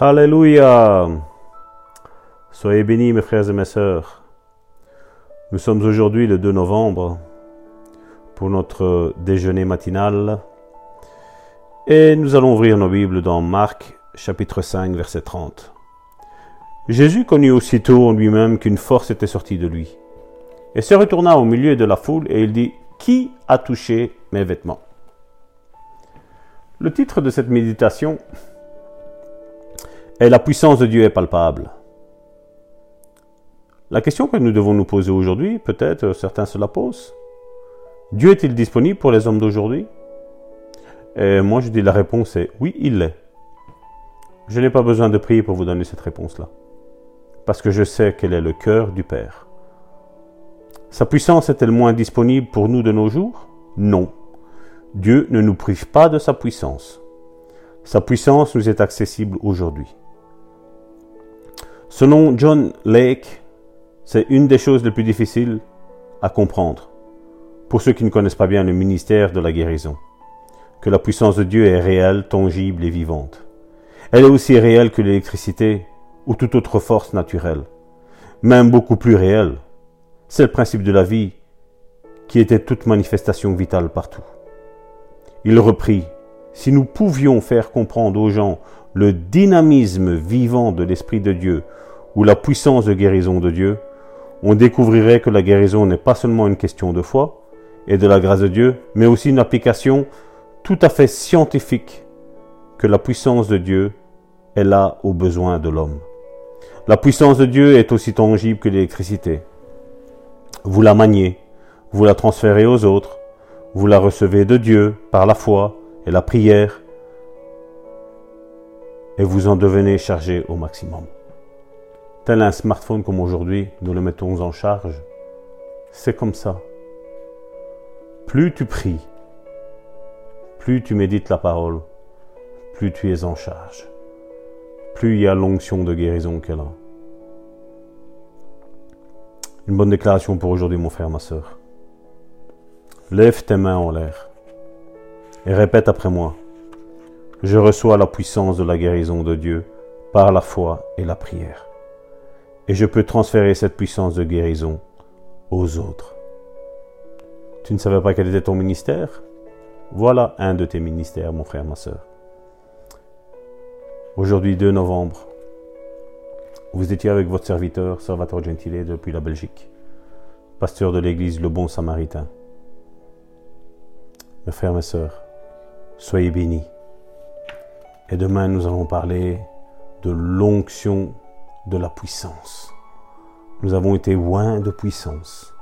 Alléluia. Soyez bénis mes frères et mes sœurs. Nous sommes aujourd'hui le 2 novembre pour notre déjeuner matinal et nous allons ouvrir nos Bibles dans Marc chapitre 5 verset 30. Jésus connut aussitôt en lui-même qu'une force était sortie de lui et se retourna au milieu de la foule et il dit Qui a touché mes vêtements? Le titre de cette méditation et la puissance de Dieu est palpable. La question que nous devons nous poser aujourd'hui, peut-être certains se la posent. Dieu est-il disponible pour les hommes d'aujourd'hui? Et moi je dis la réponse est oui, il l'est. Je n'ai pas besoin de prier pour vous donner cette réponse-là. Parce que je sais quel est le cœur du Père. Sa puissance est-elle moins disponible pour nous de nos jours? Non. Dieu ne nous prive pas de sa puissance. Sa puissance nous est accessible aujourd'hui. Selon John Lake, c'est une des choses les plus difficiles à comprendre pour ceux qui ne connaissent pas bien le ministère de la guérison, que la puissance de Dieu est réelle, tangible et vivante. Elle est aussi réelle que l'électricité ou toute autre force naturelle, même beaucoup plus réelle. C'est le principe de la vie qui était toute manifestation vitale partout. Il reprit, si nous pouvions faire comprendre aux gens le dynamisme vivant de l'Esprit de Dieu ou la puissance de guérison de Dieu, on découvrirait que la guérison n'est pas seulement une question de foi et de la grâce de Dieu, mais aussi une application tout à fait scientifique que la puissance de Dieu est là aux besoins de l'homme. La puissance de Dieu est aussi tangible que l'électricité. Vous la maniez, vous la transférez aux autres, vous la recevez de Dieu par la foi et la prière, et vous en devenez chargé au maximum tel un smartphone comme aujourd'hui, nous le mettons en charge. C'est comme ça. Plus tu pries, plus tu médites la parole, plus tu es en charge. Plus il y a l'onction de guérison qu'elle a. Une bonne déclaration pour aujourd'hui, mon frère, ma soeur. Lève tes mains en l'air et répète après moi. Je reçois la puissance de la guérison de Dieu par la foi et la prière et je peux transférer cette puissance de guérison aux autres. Tu ne savais pas quel était ton ministère? Voilà un de tes ministères, mon frère, ma soeur. Aujourd'hui, 2 novembre, vous étiez avec votre serviteur, Salvatore Gentile, depuis la Belgique, pasteur de l'église Le Bon Samaritain. Mes frères, mes sœurs, soyez bénis. Et demain, nous allons parler de l'onction de la puissance. Nous avons été loin de puissance.